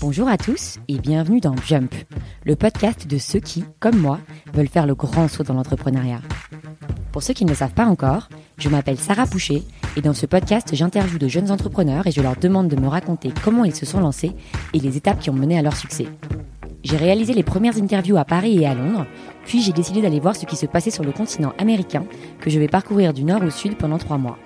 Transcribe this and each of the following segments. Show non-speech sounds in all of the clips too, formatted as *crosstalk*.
Bonjour à tous et bienvenue dans Jump, le podcast de ceux qui, comme moi, veulent faire le grand saut dans l'entrepreneuriat. Pour ceux qui ne le savent pas encore, je m'appelle Sarah Poucher et dans ce podcast, j'interviewe de jeunes entrepreneurs et je leur demande de me raconter comment ils se sont lancés et les étapes qui ont mené à leur succès. J'ai réalisé les premières interviews à Paris et à Londres, puis j'ai décidé d'aller voir ce qui se passait sur le continent américain, que je vais parcourir du nord au sud pendant trois mois.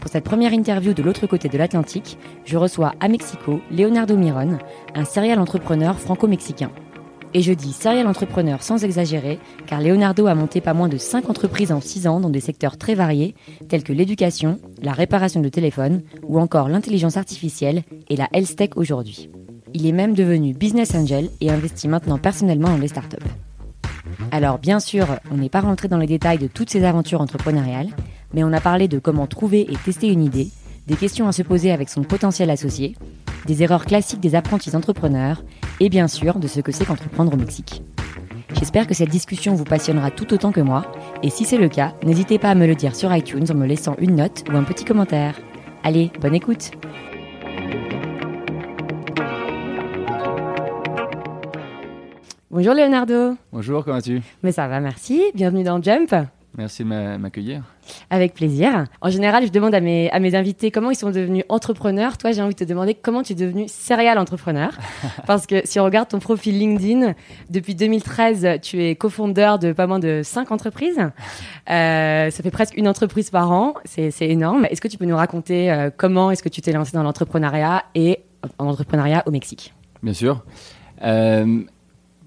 Pour cette première interview de l'autre côté de l'Atlantique, je reçois à Mexico Leonardo Miron, un serial entrepreneur franco-mexicain. Et je dis serial entrepreneur sans exagérer, car Leonardo a monté pas moins de 5 entreprises en 6 ans dans des secteurs très variés, tels que l'éducation, la réparation de téléphones, ou encore l'intelligence artificielle et la health tech aujourd'hui. Il est même devenu business angel et investit maintenant personnellement dans les startups. Alors bien sûr, on n'est pas rentré dans les détails de toutes ces aventures entrepreneuriales, mais on a parlé de comment trouver et tester une idée, des questions à se poser avec son potentiel associé, des erreurs classiques des apprentis entrepreneurs et bien sûr de ce que c'est qu'entreprendre au Mexique. J'espère que cette discussion vous passionnera tout autant que moi, et si c'est le cas, n'hésitez pas à me le dire sur iTunes en me laissant une note ou un petit commentaire. Allez, bonne écoute Bonjour Leonardo Bonjour, comment vas-tu? Mais ça va, merci. Bienvenue dans Jump Merci de m'a- m'accueillir. Avec plaisir. En général, je demande à mes, à mes invités comment ils sont devenus entrepreneurs. Toi, j'ai envie de te demander comment tu es devenu serial entrepreneur. *laughs* Parce que si on regarde ton profil LinkedIn, depuis 2013, tu es cofondeur de pas moins de 5 entreprises. Euh, ça fait presque une entreprise par an. C'est c'est énorme. Est-ce que tu peux nous raconter euh, comment est-ce que tu t'es lancé dans l'entrepreneuriat et en entrepreneuriat au Mexique? Bien sûr. Euh,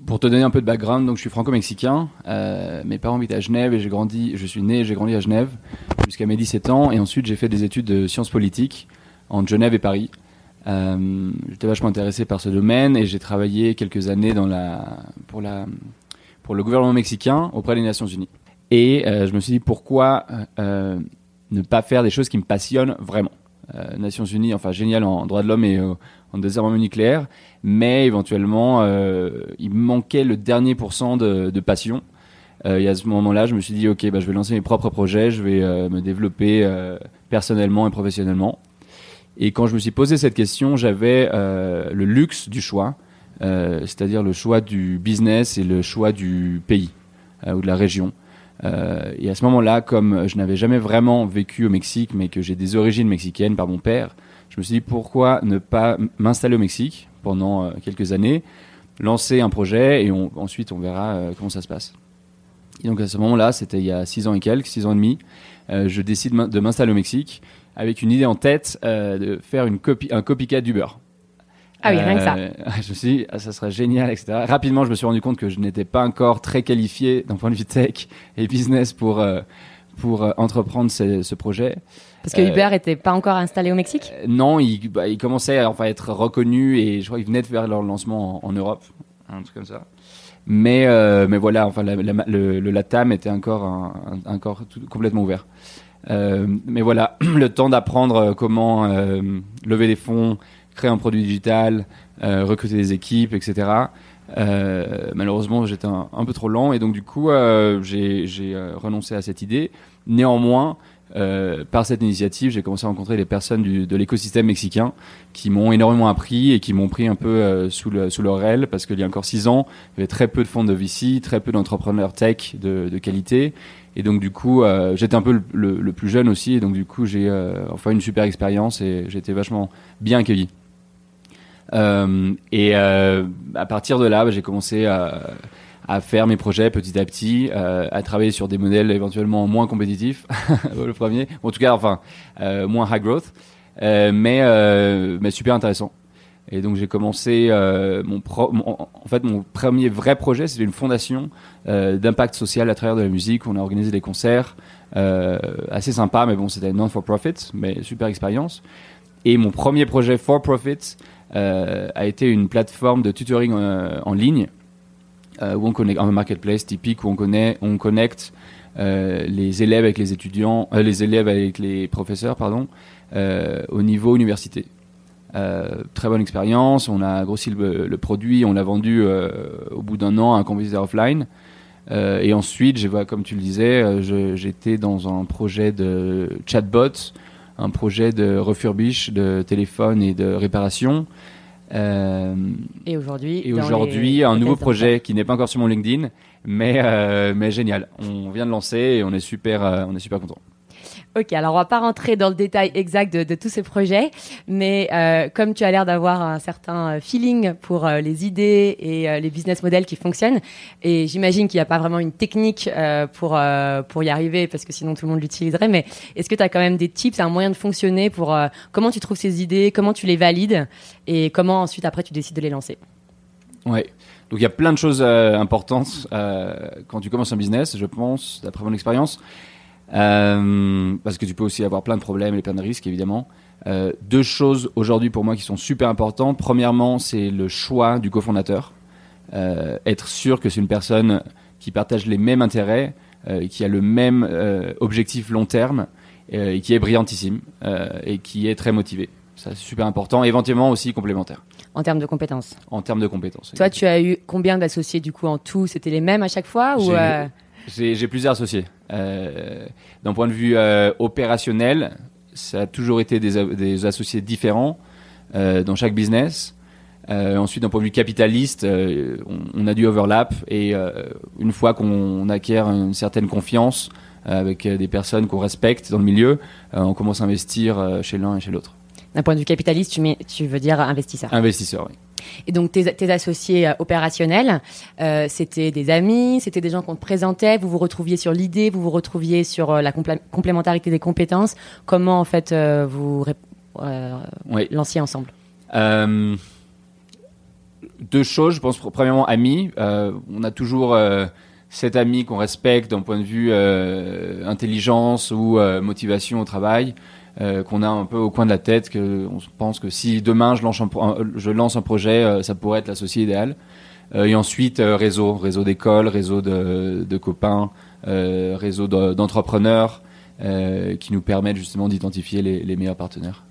pour te donner un peu de background, donc je suis franco-mexicain. Euh, mes parents habitent à Genève et j'ai grandi, je suis né et j'ai grandi à Genève jusqu'à mes 17 ans. Et ensuite, j'ai fait des études de sciences politiques entre Genève et Paris. Euh, J'étais vachement intéressé par ce domaine et j'ai travaillé quelques années dans la, pour, la, pour le gouvernement mexicain auprès des Nations Unies. Et euh, je me suis dit pourquoi euh, ne pas faire des choses qui me passionnent vraiment. Euh, Nations Unies, enfin génial en droit de l'homme et euh, en désarmement nucléaire, mais éventuellement euh, il manquait le dernier pourcent de, de passion. Et à ce moment-là, je me suis dit ok, bah, je vais lancer mes propres projets, je vais me développer personnellement et professionnellement. Et quand je me suis posé cette question, j'avais le luxe du choix, euh, c'est-à-dire le choix du business et le choix du pays euh, ou de la région. Euh, et à ce moment-là, comme je n'avais jamais vraiment vécu au Mexique, mais que j'ai des origines mexicaines par mon père, je me suis dit pourquoi ne pas m'installer au Mexique pendant euh, quelques années, lancer un projet et ensuite on verra euh, comment ça se passe. Et donc à ce moment-là, c'était il y a six ans et quelques, six ans et demi, je décide de m'installer au Mexique avec une idée en tête de faire une copie, un copycat d'Uber. Ah oui, rien que ça. Euh, *laughs* je me suis dit, ah, ça serait génial, etc. Rapidement, je me suis rendu compte que je n'étais pas encore très qualifié d'un point de vue tech et business pour, euh, pour euh, entreprendre ce, ce projet. Parce que Uber était pas encore installé au Mexique? Euh, non, il, bah, il commençait à enfin, être reconnu et je crois qu'ils venaient de faire leur lancement en, en Europe, un truc comme ça. Mais, euh, mais voilà, enfin, la- la- le, le LATAM était encore, un, un- encore tout- complètement ouvert. Mais voilà, *clears throat* le temps d'apprendre comment lever des fonds, créer un produit digital, euh, recruter des équipes, etc. Euh, malheureusement, j'étais un, peu trop lent et donc du coup, euh, j'ai euh, renoncé à cette idée. Néanmoins, euh, par cette initiative, j'ai commencé à rencontrer des personnes du, de l'écosystème mexicain qui m'ont énormément appris et qui m'ont pris un peu sous, le, sous leur aile parce qu'il y a encore six ans, il y avait très peu de fonds de VC, très peu d'entrepreneurs tech de, de qualité. Et donc du coup, j'étais un peu le, le- le plus jeune aussi, et donc du coup, j'ai enfin une super expérience et j'ai été vachement bien accueilli. Euh, et euh, à partir de là, bah, j'ai commencé à, à faire mes projets petit à petit, euh, à travailler sur des modèles éventuellement moins compétitifs, *laughs* le premier, en tout cas, enfin, euh, moins high growth, euh, mais, euh, mais super intéressant. Et donc j'ai commencé mon, pro- en fait mon premier vrai projet, c'était une fondation d'impact social à travers de la musique. On a organisé des concerts assez sympas, mais bon c'était non for profit, mais super expérience. Et mon premier projet for profit a été une plateforme de tutoring euh, en ligne euh, où on connecte un marketplace typique où on connaît, on connecte euh, les élèves avec les étudiants, euh, les élèves avec les professeurs, pardon, euh, au niveau université. Euh, très bonne expérience. On a grossi le, produit, on l'a vendu euh, au bout d'un an à un compétiteur offline. Euh, et ensuite, comme tu le disais, euh, j'étais dans un projet de chatbot, un projet de refurbish de téléphone et de réparation. Euh, et aujourd'hui, et aujourd'hui, un nouveau projet qui n'est pas encore sur mon LinkedIn, mais mais génial. On vient de lancer et on est super, on est super content. Ok, alors on va pas rentrer dans le détail exact de, tous ces projets, mais euh, comme tu as l'air d'avoir un certain euh, feeling pour euh, les idées et les business models qui fonctionnent, et j'imagine qu'il n'y a pas vraiment une technique pour pour y arriver parce que sinon tout le monde l'utiliserait, mais est-ce que tu as quand même des tips, un moyen de fonctionner pour comment tu trouves ces idées, comment tu les valides et comment ensuite après tu décides de les lancer? Ouais. Donc il y a plein de choses importantes quand tu commences un business, je pense, d'après mon expérience. Euh, parce que tu peux aussi avoir plein de problèmes et plein de risques, évidemment. Euh, deux choses aujourd'hui pour moi qui sont super importantes. Premièrement, c'est le choix du cofondateur. Euh, être sûr que c'est une personne qui partage les mêmes intérêts, qui a le même objectif long terme, et qui est brillantissime, et qui est très motivé. Ça, c'est super important. Éventuellement aussi complémentaire. En termes de compétences En termes de compétences. Toi, tu as eu combien d'associés du coup en tout? C'était les mêmes à chaque fois ou j'ai plusieurs associés. Euh, D'un point de vue euh, opérationnel, ça a toujours été des, des associés différents euh, dans chaque business. Euh, ensuite, d'un point de vue capitaliste, euh, on, on, a du overlap et euh, une fois qu'on acquiert une certaine confiance avec des personnes qu'on respecte dans le milieu, on commence à investir chez l'un et chez l'autre. D'un point de vue capitaliste, tu, mets, tu veux dire investisseur Investisseur, oui. Et donc tes, tes associés euh, opérationnels, euh, c'était des amis, c'était des gens qu'on te présentait, vous vous retrouviez sur l'idée, vous vous retrouviez sur euh, la complémentarité des compétences. Comment en fait euh, vous oui. lanciez ensemble? Deux choses, je pense. Premièrement, amis. on a toujours cet ami qu'on respecte d'un point de vue intelligence ou motivation au travail euh, qu'on a un peu au coin de la tête, que on pense que si demain je lance un, je lance un projet, euh, ça pourrait être l'associé idéal. Euh, et ensuite réseau, réseau d'écoles, réseau de, de copains, réseau d'entrepreneurs qui nous permettent justement d'identifier les, les meilleurs partenaires.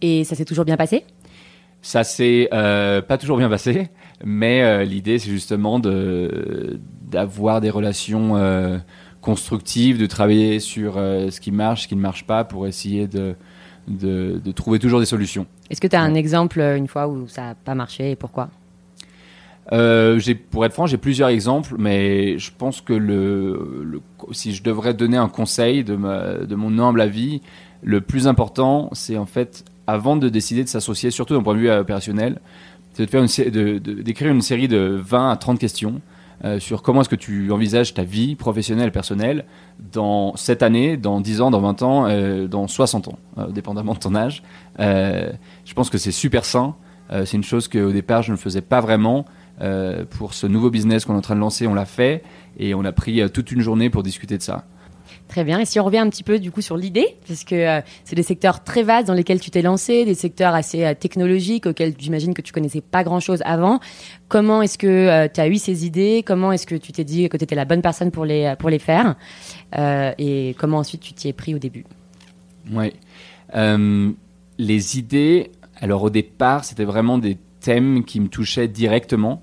Et ça s'est toujours bien passé? Ça s'est euh, pas toujours bien passé, mais euh, l'idée c'est justement de d'avoir des relations euh, constructive, de travailler sur euh, ce qui marche, ce qui ne marche pas, pour essayer de, de, de trouver toujours des solutions. Est-ce que tu as un exemple, euh, une fois, où ça n'a pas marché et pourquoi? Euh, pour être franc, j'ai plusieurs exemples, mais je pense que le, le, si je devrais donner un conseil de, ma, de mon humble avis, le plus important, c'est en fait, avant de décider de s'associer, surtout d'un point de vue opérationnel, c'est de d'écrire une série de 20 à 30 questions euh, sur comment est-ce que tu envisages ta vie professionnelle, personnelle, dans cette année, dans 10 ans, dans 20 ans, euh, dans 60 ans, euh, dépendamment de ton âge. Je pense que c'est super sain. C'est une chose qu'au départ, je ne faisais pas vraiment. pour ce nouveau business qu'on est en train de lancer, on l'a fait et on a pris toute une journée pour discuter de ça. Très bien. Et si on revient un petit peu du coup sur l'idée, parce que euh, c'est des secteurs très vastes dans lesquels tu t'es lancé, des secteurs assez euh, technologiques auxquels j'imagine que tu connaissais pas grand-chose avant. Comment est-ce que euh, tu as eu ces idées? Comment est-ce que tu t'es dit que tu étais la bonne personne pour les pour les faire? Et comment ensuite tu t'y es pris au début? Oui. Les idées, alors au départ, c'était vraiment des thèmes qui me touchaient directement.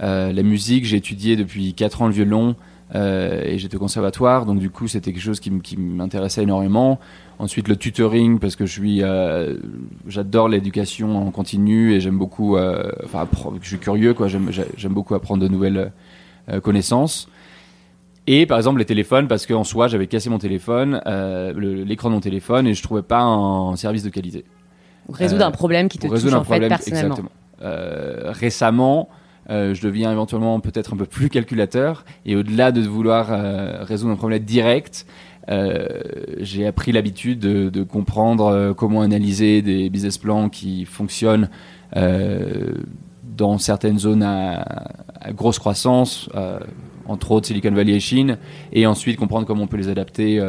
la musique, j'ai étudié depuis 4 ans le violon. Euh, et j'étais au conservatoire, donc du coup c'était quelque chose qui, m'intéressait énormément. Ensuite le tutoring parce que je suis, euh, j'adore l'éducation en continu et j'aime beaucoup, euh, enfin je suis curieux quoi, j'aime beaucoup apprendre de nouvelles connaissances. Et par exemple les téléphones parce qu'en soi j'avais cassé mon téléphone, l'écran de mon téléphone et je trouvais pas un service de qualité. résoudre un problème qui te touche en fait personnellement. Récemment je deviens éventuellement peut-être un peu plus calculateur. Et au-delà de vouloir euh, résoudre un problème direct, euh, j'ai appris l'habitude de, de, comprendre euh, comment analyser des business plans qui fonctionnent euh, dans certaines zones à, à grosse croissance, entre autres Silicon Valley et Chine, et ensuite comprendre comment on peut les adapter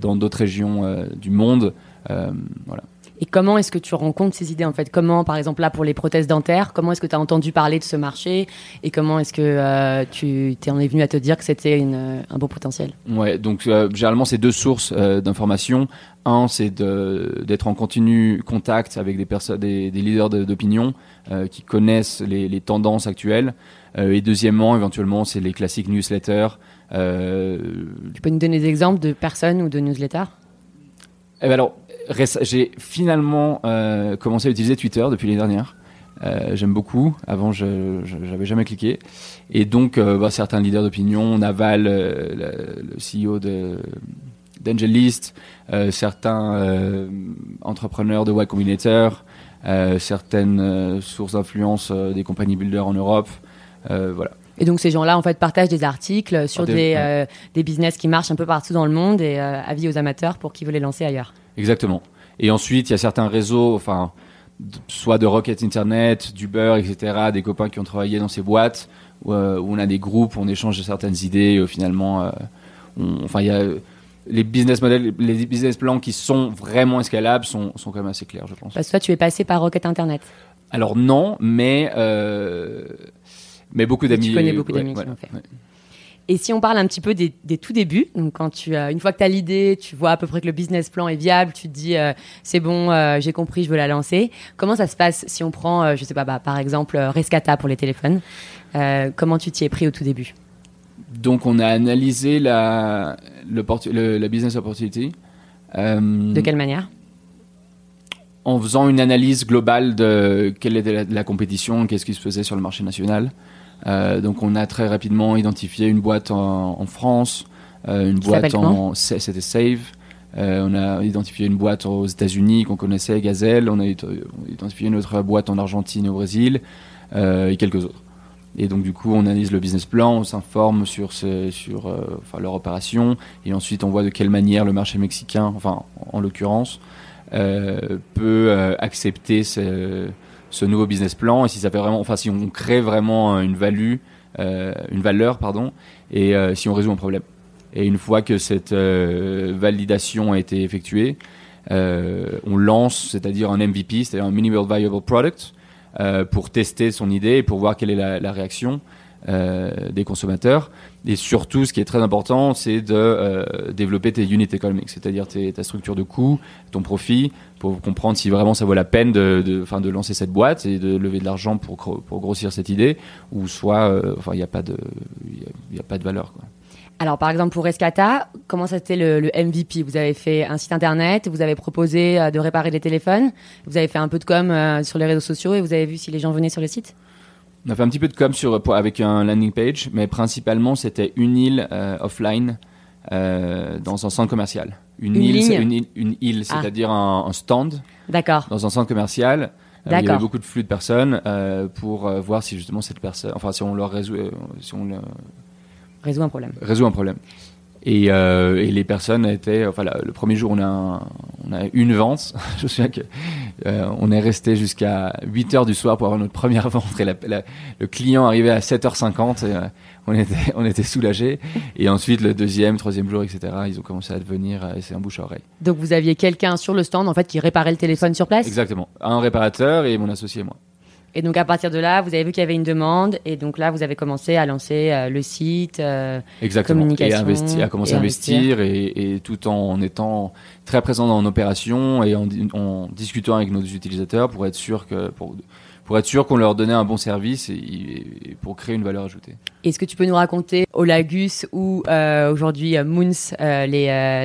dans d'autres régions du monde. voilà. Et comment est-ce que tu rencontres ces idées en fait? Comment, par exemple, là pour les prothèses dentaires, comment est-ce que tu as entendu parler de ce marché? Et comment est-ce que euh, tu t'es en es venu à te dire que c'était euh, un beau potentiel? Ouais, donc euh, généralement c'est deux sources d'informations. Un, c'est d'être en continu contact avec des personnes, des, leaders d'opinion qui connaissent les, les, tendances actuelles. et deuxièmement, éventuellement, c'est les classiques newsletters. Tu peux nous donner des exemples de personnes ou de newsletters? Eh ben alors, j'ai finalement euh, commencé à utiliser Twitter depuis l'année dernière. Euh, j'aime beaucoup. Avant, je n'avais jamais cliqué. Et donc, euh, bah, certains leaders d'opinion, Naval, le, CEO de certains entrepreneurs de Y Combinator, certaines sources d'influence des compagnies builders en Europe. voilà. Et donc ces gens-là en fait partagent des articles sur des, des, business qui marchent un peu partout dans le monde et avis aux amateurs pour qui veulent les lancer ailleurs. Exactement. Et ensuite, il y a certains réseaux, enfin, soit de Rocket Internet, d'Uber, etc., des copains qui ont travaillé dans ces boîtes, où, euh, on a des groupes, où on échange certaines idées, et, finalement, euh, enfin, il y a les business models, les business plans qui sont vraiment escalables sont, sont quand même assez clairs, je pense. Parce que toi, tu es passé par Rocket Internet. Alors non, mais euh, mais beaucoup d'amis. Tu connais beaucoup d'amis qui l'ont fait. Et si on parle un petit peu des, tout débuts, donc quand tu, une fois que tu as l'idée, tu vois à peu près que le business plan est viable, tu te dis euh, c'est bon, euh, j'ai compris, je veux la lancer. Comment ça se passe si on prend, euh, je sais pas, bah, par exemple Rescata pour les téléphones Comment tu t'y es pris au tout début? Donc on a analysé la, le, la business opportunity. de quelle manière? En faisant une analyse globale de quelle était la compétition, qu'est-ce qui se faisait sur le marché national. Euh, donc on a très rapidement identifié une boîte en, France, euh, une boîte en c'était Save. Euh, on a identifié une boîte aux États-Unis qu'on connaissait, Gazelle. On a identifié une autre boîte en Argentine et au Brésil et quelques autres. Et donc du coup, on analyse le business plan, on s'informe sur, sur enfin, leur opération, et ensuite on voit de quelle manière le marché mexicain, enfin en l'occurrence, peut accepter ce, ce nouveau business plan et si ça fait vraiment, enfin si on crée vraiment une value, euh, une valeur pardon, et euh, si on résout un problème. Et une fois que cette euh, validation a été effectuée, on lance, c'est-à-dire un MVP, c'est-à-dire un minimal viable product, pour tester son idée et pour voir quelle est la, la réaction. Euh, des consommateurs. Et surtout, ce qui est très important, c'est de euh, développer tes unit economics, c'est-à-dire ta structure de coût, ton profit, pour comprendre si vraiment ça vaut la peine de, de, lancer cette boîte et de lever de l'argent pour, pour grossir cette idée, ou soit, euh, il n'y a pas de, il a pas de valeur. Alors, par exemple, pour Rescata, comment c'était le, le, MVP Vous avez fait un site internet, vous avez proposé de réparer des téléphones, vous avez fait un peu de com sur les réseaux sociaux et vous avez vu si les gens venaient sur le site? On a fait un petit peu de com sur, avec un landing page, mais principalement c'était une île euh, offline euh, dans un centre commercial. Une, île, une, une île, ah. c'est-à-dire un, stand. Dans un centre commercial. Euh, il y avait beaucoup de flux de personnes pour voir si justement cette personne, enfin si on leur résout, si on résout un problème. Résout un problème. Et, et, les personnes étaient, enfin le premier jour on a, on a une vente. *laughs* Je me souviens que euh, on est resté jusqu'à 8 heures du soir pour avoir notre première *laughs* vente et le client arrivait à 7h50 et euh, on était, on était soulagés. Et ensuite, le deuxième, troisième jour, etc., ils ont commencé à devenir, euh, c'est un bouche à oreille. Donc vous aviez quelqu'un sur le stand en fait qui réparait le téléphone sur place? Exactement. Un réparateur et mon associé et moi. Et donc à partir de là, vous avez vu qu'il y avait une demande, et donc là, vous avez commencé à lancer euh, le site, euh, Exactement. communication, et à commencer à investir, Et, tout en étant très présent dans l'opération et en, discutant avec nos utilisateurs pour être sûr que pour, pour être sûr qu'on leur donnait un bon service et, pour créer une valeur ajoutée. Est-ce que tu peux nous raconter au Lagus ou euh, aujourd'hui Moons les,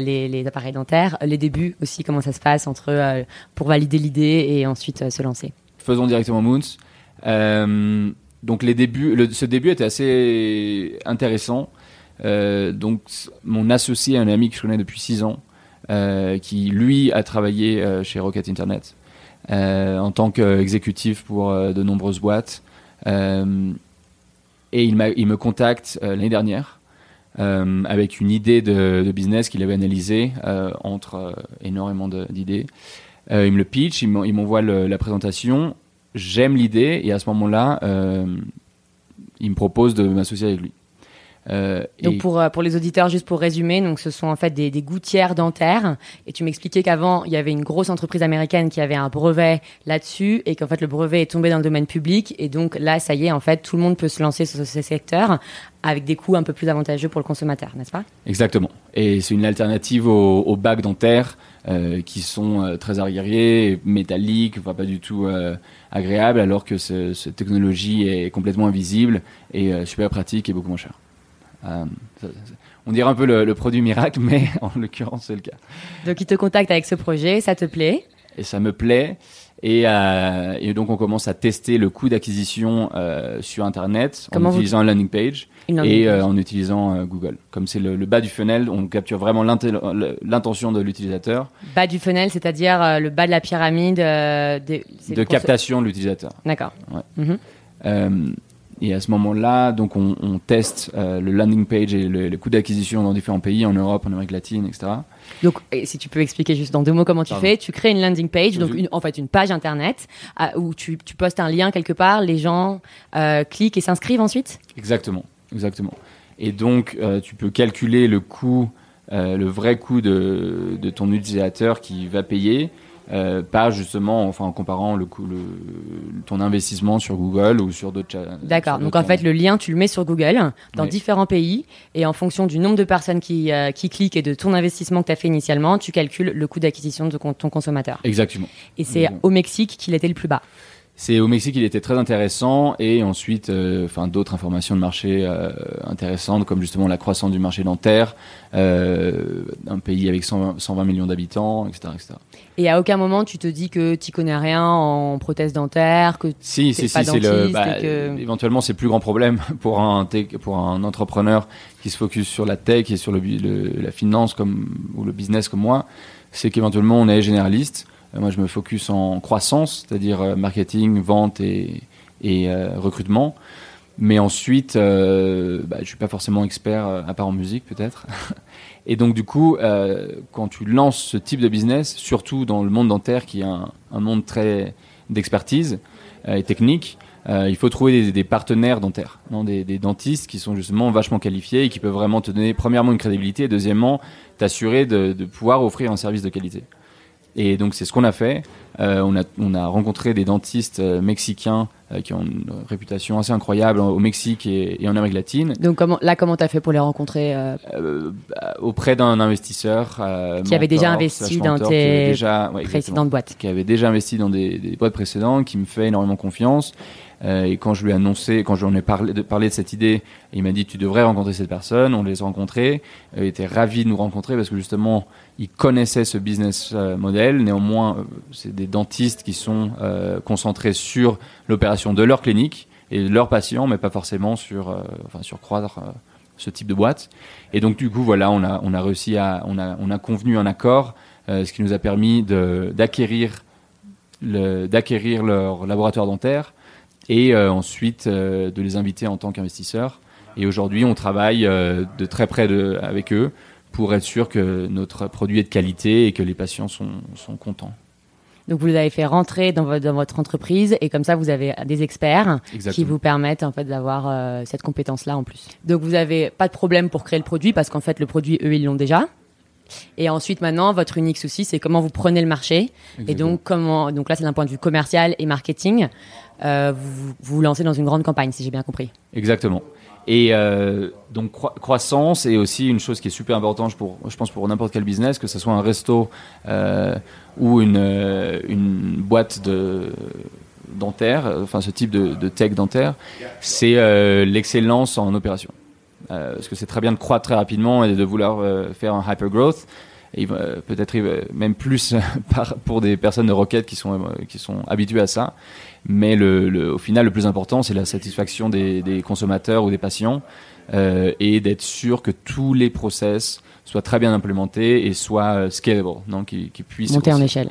les, les, appareils dentaires, les débuts aussi, comment ça se passe entre pour valider l'idée et ensuite se lancer? Faisons directement Moons. Euh, donc les débuts, ce début était assez intéressant. Euh, donc mon associé, un ami que je connais depuis 6 ans, euh, qui lui a travaillé chez Rocket Internet en tant qu'exécutif pour de nombreuses boîtes. et il, il, me contacte l'année dernière avec une idée de, business qu'il avait analysée entre énormément d'idées. Euh, il me le pitch, il m'envoie la présentation. J'aime l'idée et à ce moment-là, euh, il me propose de m'associer avec lui. Euh, donc et- pour, pour les auditeurs, juste pour résumer, donc ce sont en fait des, des gouttières dentaires. Et tu m'expliquais qu'avant, il y avait une grosse entreprise américaine qui avait un brevet là-dessus et qu'en fait le brevet est tombé dans le domaine public. Et donc là, ça y est, en fait, tout le monde peut se lancer sur ce secteur avec des coûts un peu plus avantageux pour le consommateur, n'est-ce pas? Exactement. Et c'est une alternative aux, aux bacs dentaires euh, qui sont euh, très arriérés, métalliques, enfin pas du tout euh, agréables, alors que ce- cette technologie est complètement invisible et euh, super pratique et beaucoup moins. Euh, ça- ça- on dirait un peu le, le produit miracle, *laughs* mais en l'occurrence c'est le cas. Donc ils te contactent avec ce projet, ça te plaît? Et ça me plaît. Et, euh, et donc on commence à tester le coût d'acquisition euh, sur Internet Comment en utilisant un landing page. Et euh, en utilisant euh, Google. Comme c'est le, le bas du funnel, on capture vraiment l'intention de l'utilisateur, Bas du funnel, c'est-à-dire euh, le bas de la pyramide des- de captation de l'utilisateur. D'accord. Ouais. Mhm. Et à ce moment-là, donc on, on teste le landing page et le, le coût d'acquisition dans différents pays, en Europe, en Amérique latine, etc. Donc, et si tu peux expliquer juste dans deux mots comment tu Pardon. fais, tu crées une landing page, donc une- en fait une page internet à- où tu, tu postes un lien quelque part, les gens euh, cliquent et s'inscrivent ensuite? Exactement, exactement. Et donc, euh, tu peux calculer le coût, euh, le vrai coût de, de ton utilisateur qui va payer, euh, par justement, enfin, en comparant le coût, le, ton investissement sur Google ou sur d'autres. D'accord. Donc en fait, le lien, tu le mets sur Google dans Oui. différents pays et en fonction du nombre de personnes qui, qui cliquent et de ton investissement que tu as fait initialement, tu calcules le coût d'acquisition de ton consommateur. Exactement. Et c'est au Mexique qu'il était le plus bas. C'est au Mexique, il était très intéressant, et ensuite, euh, enfin, d'autres informations de marché euh, intéressantes, comme justement la croissance du marché dentaire, euh, un pays avec 120, 120 millions d'habitants, etc., etc. Et à aucun moment, tu te dis que tu connais rien en prothèse dentaire, que Si, T'es si, pas si, c'est le, dentiste bah, que- éventuellement, c'est le plus grand problème *laughs* pour un tech- pour un entrepreneur qui se focus sur la tech et sur le, le- la finance comme ou le business comme moi, c'est qu'éventuellement on est généraliste. Euh, Moi, je me focus en croissance, c'est-à-dire euh, marketing, vente et, euh, recrutement. Mais ensuite, euh, bah, je suis pas forcément expert, à part en musique peut-être. *laughs* Et donc du coup, quand tu lances ce type de business, surtout dans le monde dentaire, qui est un, monde très d'expertise et technique, il faut trouver des, partenaires dentaires, non, des, dentistes qui sont justement vachement qualifiés et qui peuvent vraiment te donner premièrement une crédibilité et deuxièmement t'assurer de pouvoir offrir un service de qualité. Et donc c'est ce qu'on a fait. Euh, on, a, on a rencontré des dentistes euh, mexicains euh, qui ont une réputation assez incroyable au Mexique et, et en Amérique latine, donc comment, là, comment t'as fait pour les rencontrer euh, euh, bah, auprès d'un investisseur euh, Qui avait déjà investi dans tes déjà, ouais, précédentes boîtes qui avait déjà investi dans des, des boîtes précédentes, qui me fait énormément confiance. Euh, et quand je lui ai annoncé, quand je lui ai parlé de, parlé de cette idée, il m'a dit tu devrais rencontrer cette personne. On les a rencontrés. Euh, il était ravi de nous rencontrer parce que justement, il connaissait ce business euh, model. Néanmoins, c'est des dentistes qui sont euh, concentrés sur l'opération de leur clinique et de leurs patients, mais pas forcément sur, euh, enfin, sur croître euh, ce type de boîte. Et donc du coup, voilà, on a, on a réussi à, on a, on a convenu un accord, ce qui nous a permis d'acquérir d'acquérir leur laboratoire dentaire et euh, ensuite euh, de les inviter en tant qu'investisseurs. Et aujourd'hui, on travaille euh, de très près de, avec eux pour être sûr que notre produit est de qualité et que les patients sont, sont contents. Donc vous les avez fait rentrer dans votre, dans votre entreprise et comme ça vous avez des experts qui Exactement. vous permettent en fait d'avoir euh, cette compétence là en plus. Donc vous avez pas de problème pour créer le produit parce qu'en fait le produit eux ils l'ont déjà. Et ensuite maintenant votre unique souci c'est comment vous prenez le marché et donc comment donc là c'est d'un point de vue commercial et marketing euh, vous vous lancez dans une grande campagne si j'ai bien compris. Exactement. Et euh, donc croi- croissance est aussi une chose qui est super importante pour, je pense pour n'importe quel business, que ce soit un resto euh, ou une, une boîte de dentaire, enfin ce type de, de tech dentaire, c'est l'excellence en opération. Euh, parce que c'est très bien de croître très rapidement et de vouloir euh, faire un hyper growth. Euh, peut-être même plus *laughs* pour des personnes de requête qui sont, qui sont habituées à ça. Mais le, le- au final, le plus important, c'est la satisfaction des, des consommateurs ou des patients et d'être sûr que tous les process soient très bien implémentés et soient scalable, donc qui, qui puissent Monter en échelle.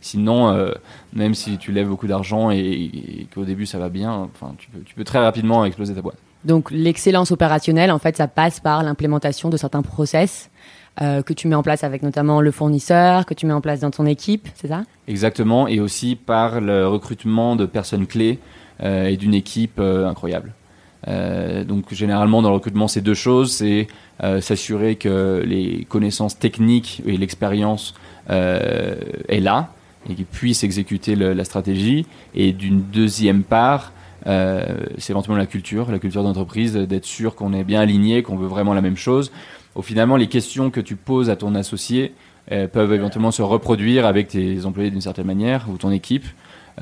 Sinon, euh, même si tu lèves beaucoup d'argent et, et qu'au début ça va bien, enfin, tu peux, tu peux très rapidement exploser ta boîte. Donc l'excellence opérationnelle, en fait, ça passe par l'implémentation de certains process euh, que tu mets en place avec notamment le fournisseur, que tu mets en place dans ton équipe, c'est ça? Exactement, et aussi par le recrutement de personnes clés euh, et d'une équipe euh, incroyable. donc généralement dans le recrutement, c'est deux choses, c'est s'assurer que les connaissances techniques et l'expérience est là et qu'ils puissent exécuter la stratégie. Et d'une deuxième part, c'est éventuellement la culture, la culture d'entreprise, d'être sûr qu'on est bien aligné, qu'on veut vraiment la même chose. Au finalement, les questions que tu poses à ton associé, euh, peuvent éventuellement se reproduire avec tes employés d'une certaine manière ou ton équipe.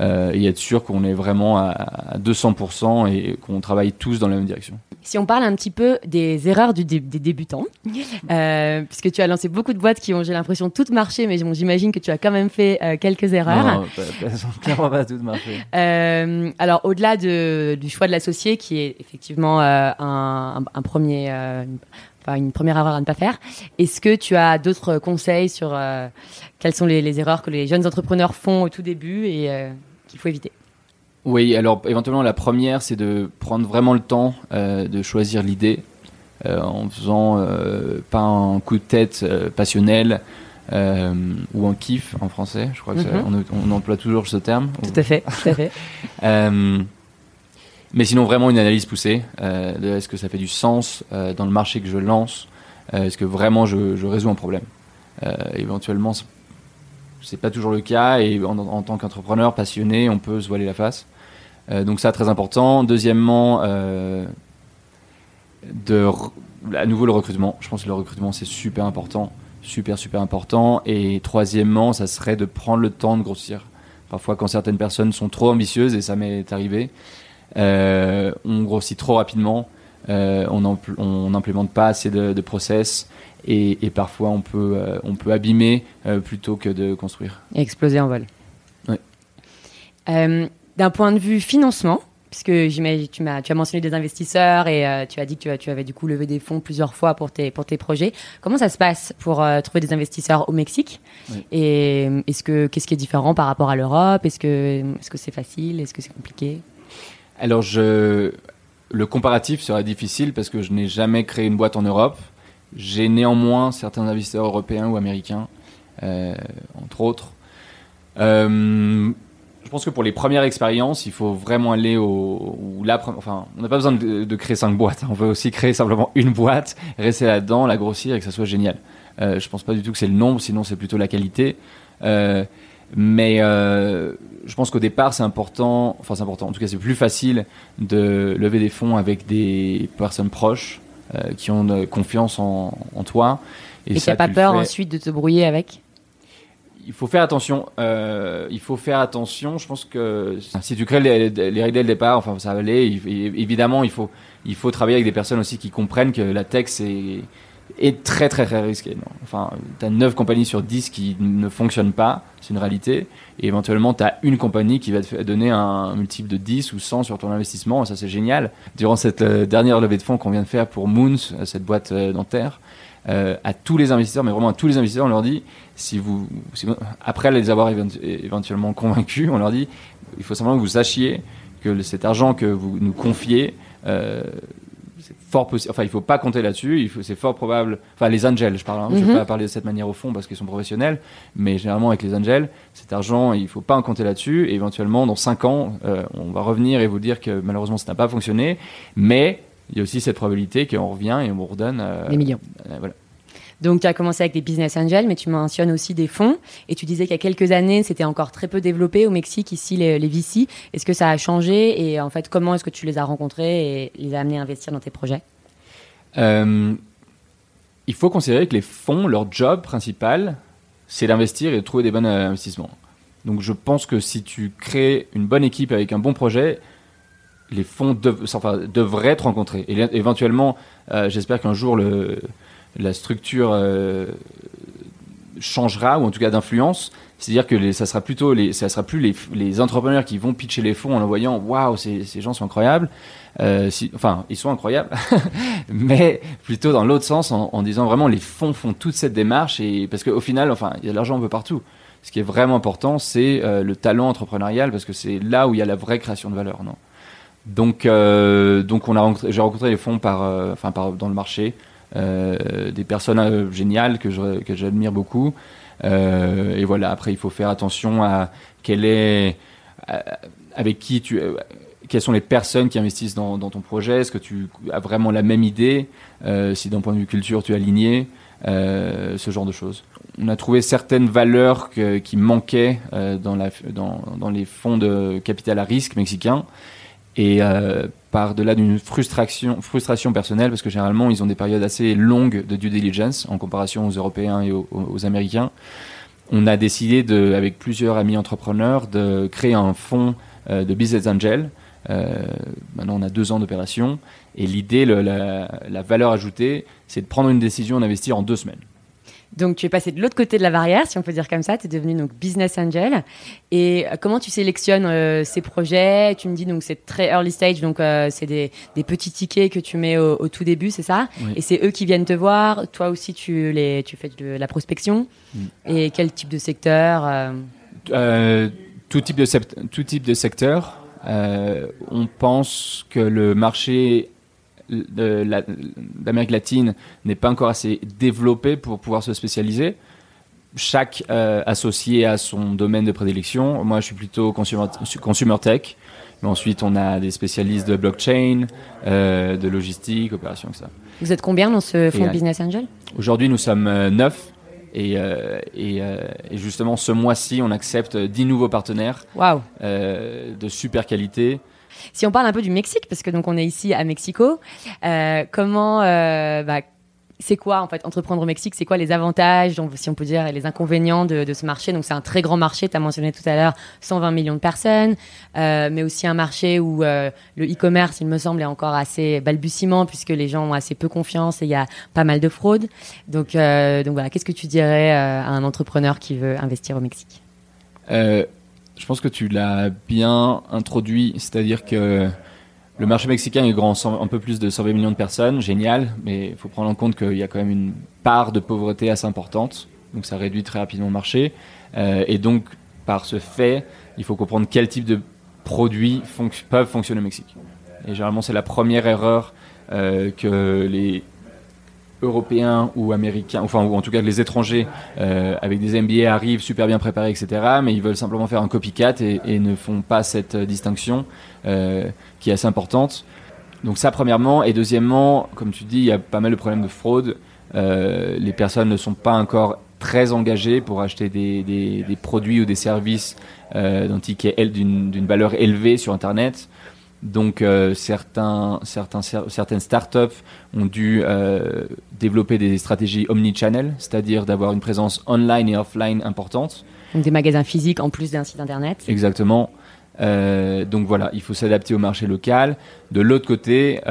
Euh, et être sûr qu'on est vraiment à, 200% et qu'on travaille tous dans la même direction. Si on parle un petit peu des erreurs du des débutants, *laughs* euh, puisque tu as lancé beaucoup de boîtes qui ont, j'ai l'impression, toutes marché, mais j'imagine que tu as quand même fait euh, quelques erreurs. Non, non pas, clairement pas toutes marché. Euh, alors, au-delà de, du choix de l'associé, qui est effectivement euh, un, un, premier, une première erreur à ne pas faire. Est-ce que tu as d'autres conseils sur euh, quelles sont les, erreurs que les jeunes entrepreneurs font au tout début et euh, qu'il faut éviter? Oui, alors éventuellement la première, c'est de prendre vraiment le temps euh, de choisir l'idée en faisant pas un coup de tête passionnel. ou un kiff en français, je crois qu'on mhm. on, emploie toujours ce terme. Tout à fait, tout à fait. *laughs* Mais sinon, vraiment une analyse poussée euh, est-ce que ça fait du sens euh, dans le marché que je lance euh, Est-ce que vraiment je, je, résous un problème? Éventuellement, c'est pas toujours le cas et en, tant qu'entrepreneur passionné, on peut se voiler la face. donc ça, très important. Deuxièmement, de, à nouveau le recrutement. Je pense que le recrutement, c'est super important. Super, super important. Et troisièmement, ça serait de prendre le temps de grossir. Parfois, quand certaines personnes sont trop ambitieuses, et ça m'est arrivé, euh, on grossit trop rapidement, euh, on n'implémente pas assez de, process et, parfois on peut, euh, on peut abîmer plutôt que de construire. Et exploser en vol. D'un point de vue financement, puisque j'imagine tu as, tu as mentionné des investisseurs et tu as dit que tu, tu, avais du coup levé des fonds plusieurs fois pour tes, pour tes projets. Comment ça se passe pour trouver des investisseurs au Mexique? Et est-ce que qu'est-ce qui est différent par rapport à l'Europe? Est-ce que est-ce que c'est facile? Est-ce que c'est compliqué? Alors, je... le comparatif sera difficile parce que je n'ai jamais créé une boîte en Europe. J'ai néanmoins certains investisseurs européens ou américains, euh, entre autres. Euh, je pense que pour les premières expériences, il faut vraiment aller au. enfin, on n'a pas besoin de, créer cinq boîtes. Hein. On veut aussi créer simplement une boîte, rester là-dedans, la grossir et que ça soit génial. Euh, je pense pas du tout que c'est le nombre, sinon c'est plutôt la qualité. Euh, mais euh, je pense qu'au départ, c'est important, enfin c'est important, en tout cas c'est plus facile de lever des fonds avec des personnes proches euh, qui ont confiance en, en toi. Et tu n'as pas peur ensuite de te brouiller avec? Il faut faire attention. Euh, il faut faire attention. Je pense que si tu crées les, les règles dès le départ, enfin ça va aller. Évidemment, il faut il faut travailler avec des personnes aussi qui comprennent que la tech c'est est très très très risqué. Enfin, tu as 9 compagnies sur 10 qui ne fonctionnent pas, c'est une réalité, et éventuellement tu as une compagnie qui va te donner un multiple de 10 ou 100 sur ton investissement, ça c'est génial. Durant cette euh, dernière levée de fonds qu'on vient de faire pour Moons, euh, cette boîte euh, dentaire, à tous les investisseurs, mais vraiment à tous les investisseurs, on leur dit, si vous, après les avoir éventuellement convaincus, on leur dit, il faut simplement que vous sachiez que cet argent que vous nous confiez, fort possible. Enfin, il faut pas compter là-dessus. C'est fort probable. Enfin, les angels, je parle. Hein, Je vais mhm. pas parler de cette manière au fond parce qu'ils sont professionnels, mais généralement avec les angels, cet argent, il faut pas en compter là-dessus. Et éventuellement, dans 5 ans, euh, on va revenir et vous dire que malheureusement, ça n'a pas fonctionné. Mais il y a aussi cette probabilité qu'on revient et on vous redonne. Euh, des millions. Euh, voilà. Donc, tu as commencé avec des business angels, mais tu mentionnes aussi des fonds. Et tu disais qu'il y a quelques années, c'était encore très peu développé au Mexique, ici, les, VC. Est-ce que ça a changé Et en fait, comment est-ce que tu les as rencontrés et les as amenés à investir dans tes projets? Euh, Il faut considérer que les fonds, leur job principal, c'est d'investir et de trouver des bons investissements. Donc, je pense que si tu crées une bonne équipe avec un bon projet, les fonds devraient te rencontrer. Et éventuellement, euh, j'espère qu'un jour, le la structure euh, changera, ou en tout cas d'influence. C'est-à-dire que les, ça sera plutôt les, ça sera plus les, les, entrepreneurs qui vont pitcher les fonds en en voyant waouh ces, ces gens sont incroyables. Euh, enfin ils sont incroyables, *laughs* mais plutôt dans l'autre sens en, disant vraiment les fonds font toute cette démarche et parce qu'au final enfin il y a de l'argent un peu partout. Ce qui est vraiment important c'est euh, le talent entrepreneurial parce que c'est là où il y a la vraie création de valeur non? Donc donc on a j'ai rencontré les fonds par enfin par dans le marché. Euh, des personnes euh, géniales que j'admire beaucoup. Euh, et voilà, après, il faut faire attention à quel est avec qui tu quelles sont les personnes qui investissent dans, ton projet Est-ce que tu as vraiment la même idée Si d'un point de vue culture, tu es aligné Ce genre de choses. On a trouvé certaines valeurs qui manquaient dans, dans, les fonds de capital à risque mexicains. Et par-delà d'une frustration, frustration personnelle, parce que généralement, ils ont des périodes assez longues de due diligence en comparaison aux Européens et aux, Américains. On a décidé, de, avec plusieurs amis entrepreneurs, de créer un fonds euh, de business angel. Euh, maintenant, on a deux ans d'opération. Et l'idée, la, la valeur ajoutée, c'est de prendre une décision d'investir en deux semaines. Donc, tu es passé de l'autre côté de la barrière, si on peut dire comme ça. Tu es devenu donc business angel. Et euh, comment tu sélectionnes euh, ces projets? Tu me dis donc c'est très early stage, donc euh, c'est des, des, petits tickets que tu mets au, tout début, c'est ça? Et c'est eux qui viennent te voir? Toi aussi, tu, les, tu fais de la prospection? Mm. Et quel type de secteur tout, type de tout type de secteur. on pense que le marché l'Amérique latine n'est pas encore assez développée pour pouvoir se spécialiser. Chaque euh, associé a son domaine de prédilection. Moi, je suis plutôt consumer, consumer tech. Mais ensuite, on a des spécialistes de blockchain, euh, de logistique, opération, etc. Vous êtes combien dans ce fonds Business Angel? Aujourd'hui, nous sommes euh, neuf. Et, et, justement, ce mois-ci, on accepte dix nouveaux partenaires wow. de super qualité. Si on parle un peu du Mexique, parce que donc on est ici à Mexico, euh, comment, euh, bah, c'est quoi en fait entreprendre au Mexique? C'est quoi les avantages, si on peut dire, et les inconvénients de, ce marché? Donc c'est un très grand marché. Tu as mentionné tout à l'heure 120 millions de personnes, euh, mais aussi un marché où le e-commerce, il me semble, est encore assez balbutiement puisque les gens ont assez peu confiance et il y a pas mal de fraude. Donc, donc voilà, qu'est-ce que tu dirais à un entrepreneur qui veut investir au Mexique? Je pense que tu l'as bien introduit, c'est-à-dire que le marché mexicain est grand, un peu plus de 120 millions de personnes, génial, mais il faut prendre en compte qu'il y a quand même une part de pauvreté assez importante, donc ça réduit très rapidement le marché. Euh, et donc, par ce fait, il faut comprendre quel type de produits peuvent fonctionner au Mexique. Et généralement, c'est la première erreur euh, que les européens ou américains, enfin ou en tout cas les étrangers euh, avec des MBA arrivent super bien préparés, etc. Mais ils veulent simplement faire un copycat et, et ne font pas cette distinction euh, qui est assez importante. Donc ça premièrement et deuxièmement, comme tu dis, il y a pas mal de problèmes de fraude. Euh, les personnes ne sont pas encore très engagées pour acheter des, des, produits ou des services euh, d'une valeur élevée sur Internet. Donc euh, certains, certains, certaines startups ont dû euh, développer des stratégies omnichannel, c'est-à-dire d'avoir une présence online et offline importante. Donc des magasins physiques en plus d'un site internet. Exactement. Euh, donc voilà, il faut s'adapter au marché local. De l'autre côté,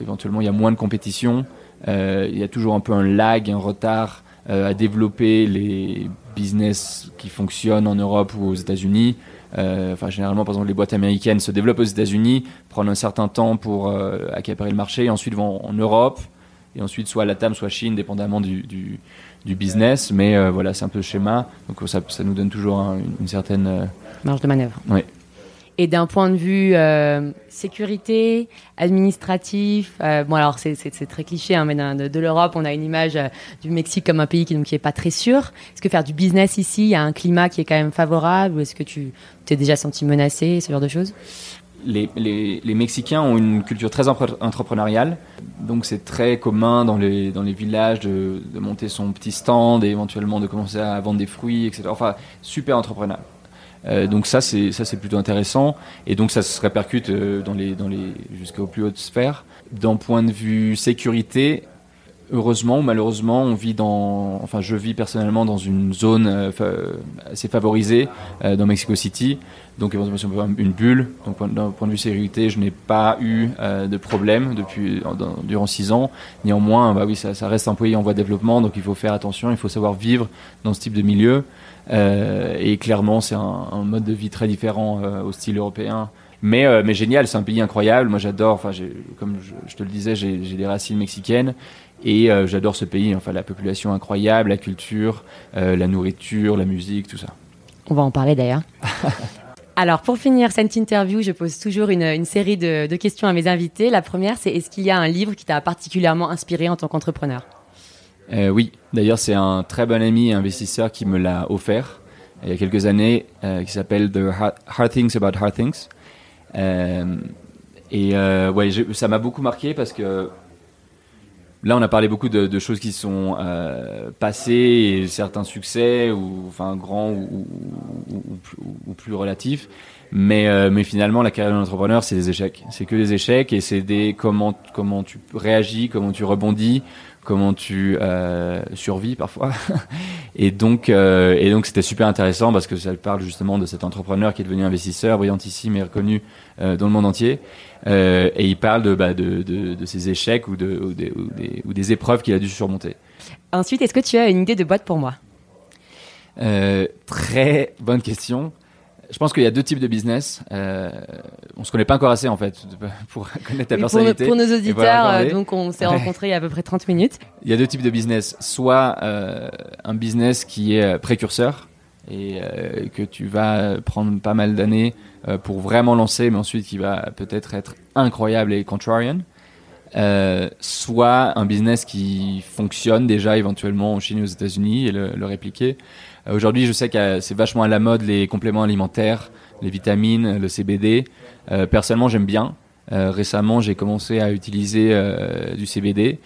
éventuellement, il y a moins de compétition. il y a toujours un peu un lag, un retard à développer les business qui fonctionnent en Europe ou aux États-Unis. Euh, enfin, généralement, par exemple, les boîtes américaines se développent aux États-Unis, prennent un certain temps pour euh, accaparer le marché, et ensuite vont en Europe, et ensuite soit la TAM, soit Chine, dépendamment du, du, du business. Mais euh, voilà, c'est un peu le schéma. Donc ça, ça nous donne toujours une, certaine marge de manœuvre. Oui. Et d'un point de vue euh, sécurité, administratif, euh, bon alors c'est très cliché, hein, mais de, l'Europe, on a une image euh, du Mexique comme un pays qui n'est est pas très sûr. Est-ce que faire du business ici, il y a un climat qui est quand même favorable, ou est-ce que tu t'es déjà senti menacé, ce genre de choses? Les, Mexicains ont une culture très entrepreneuriale, donc c'est très commun dans les, dans les villages de, de, monter son petit stand et éventuellement de commencer à vendre des fruits, etc. Enfin, super entrepreneur. Euh, donc ça c'est ça c'est plutôt intéressant et donc ça se répercute euh, dans les dans les jusqu'aux plus hautes sphères. D'un point de vue sécurité, heureusement ou malheureusement, on vit dans, enfin, je vis personnellement dans une zone euh, assez favorisée dans Mexico City, donc éventuellement une bulle. Donc d'un point de vue sécurité, je n'ai pas eu de problème depuis durant six ans. Néanmoins, bah oui, ça, ça, reste un pays en voie de développement, donc il faut faire attention, il faut savoir vivre dans ce type de milieu. Euh, et clairement, c'est un, un, mode de vie très différent euh, au style européen. Mais, euh, mais génial, c'est un pays incroyable. Moi, j'adore, enfin, comme je, je, te le disais, j'ai des racines mexicaines. Et j'adore ce pays, enfin la population incroyable, la culture, la nourriture, la musique, tout ça. On va en parler d'ailleurs. *laughs* Alors, pour finir cette interview, je pose toujours une, une série de, de, questions à mes invités. La première, c'est est-ce qu'il y a un livre qui t'a particulièrement inspiré en tant qu'entrepreneur? Euh, oui, d'ailleurs c'est un très bon ami investisseur qui me l'a offert il y a quelques années, euh, qui s'appelle The Hard, Things About Hard Things. et ouais, ça m'a beaucoup marqué parce que Là, on a parlé beaucoup de, de choses qui sont euh, passées et certains succès, ou enfin grands ou, ou, ou, plus, relatifs. Mais, euh, mais finalement, la carrière d'un entrepreneur, c'est des échecs. C'est que des échecs et c'est des comment comment tu réagis, comment tu rebondis, comment tu euh, survis parfois. *laughs* et donc euh, et donc c'était super intéressant parce que ça parle justement de cet entrepreneur qui est devenu investisseur brillantissime et reconnu euh, dans le monde entier. Euh, et il parle de, bah, de, de, de, ses échecs ou, de, ou, des, ou des, épreuves qu'il a dû surmonter. Ensuite, est-ce que tu as une idée de boîte pour moi? Euh, Très bonne question. Je pense qu'il y a deux types de business. Euh, on se connaît pas encore assez en fait *laughs* pour connaître ta personnalité. Pour, nos auditeurs, euh, donc on s'est rencontrés il y a à peu près 30 minutes. Il y a deux types de business. Soit un business qui est précurseur et que tu vas prendre pas mal d'années pour vraiment lancer, mais ensuite qui va peut-être être incroyable et contrarian. Euh, soit un business qui fonctionne déjà éventuellement en Chine et aux États-Unis et le, le répliquer. Euh, aujourd'hui, je sais que c'est vachement à la mode les compléments alimentaires, les vitamines, le CBD. Euh, personnellement, j'aime bien. récemment, j'ai commencé à utiliser du CBD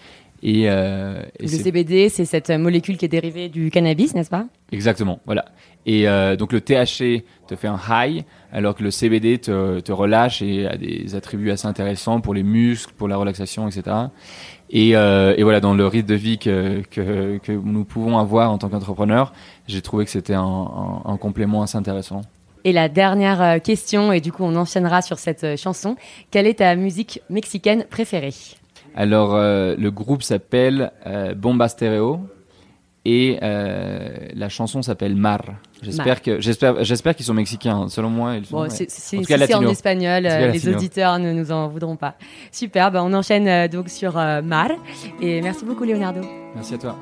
et, euh, le CBD, c'est cette molécule qui est dérivée du cannabis, n'est-ce pas? Exactement, voilà. Et euh, donc le THC te fait un high, alors que le CBD te, te, relâche et a des attributs assez intéressants pour les muscles, pour la relaxation, etc. Et, euh, et voilà, dans le rythme de vie que, que, que nous pouvons avoir en tant qu'entrepreneur, j'ai trouvé que c'était un, un, un complément assez intéressant. Et la dernière question, et du coup on enchaînera sur cette chanson, quelle est ta musique mexicaine préférée? Alors, euh, le groupe s'appelle euh, Bomba Stereo et euh, la chanson s'appelle Mar. J'espère que j'espère j'espère qu'ils sont mexicains. Selon moi, ils sont. Bon, c'est en espagnol. les auditeurs ne nous en voudront pas. Super. On enchaîne donc sur Mar. Et merci beaucoup, Leonardo. Merci à toi.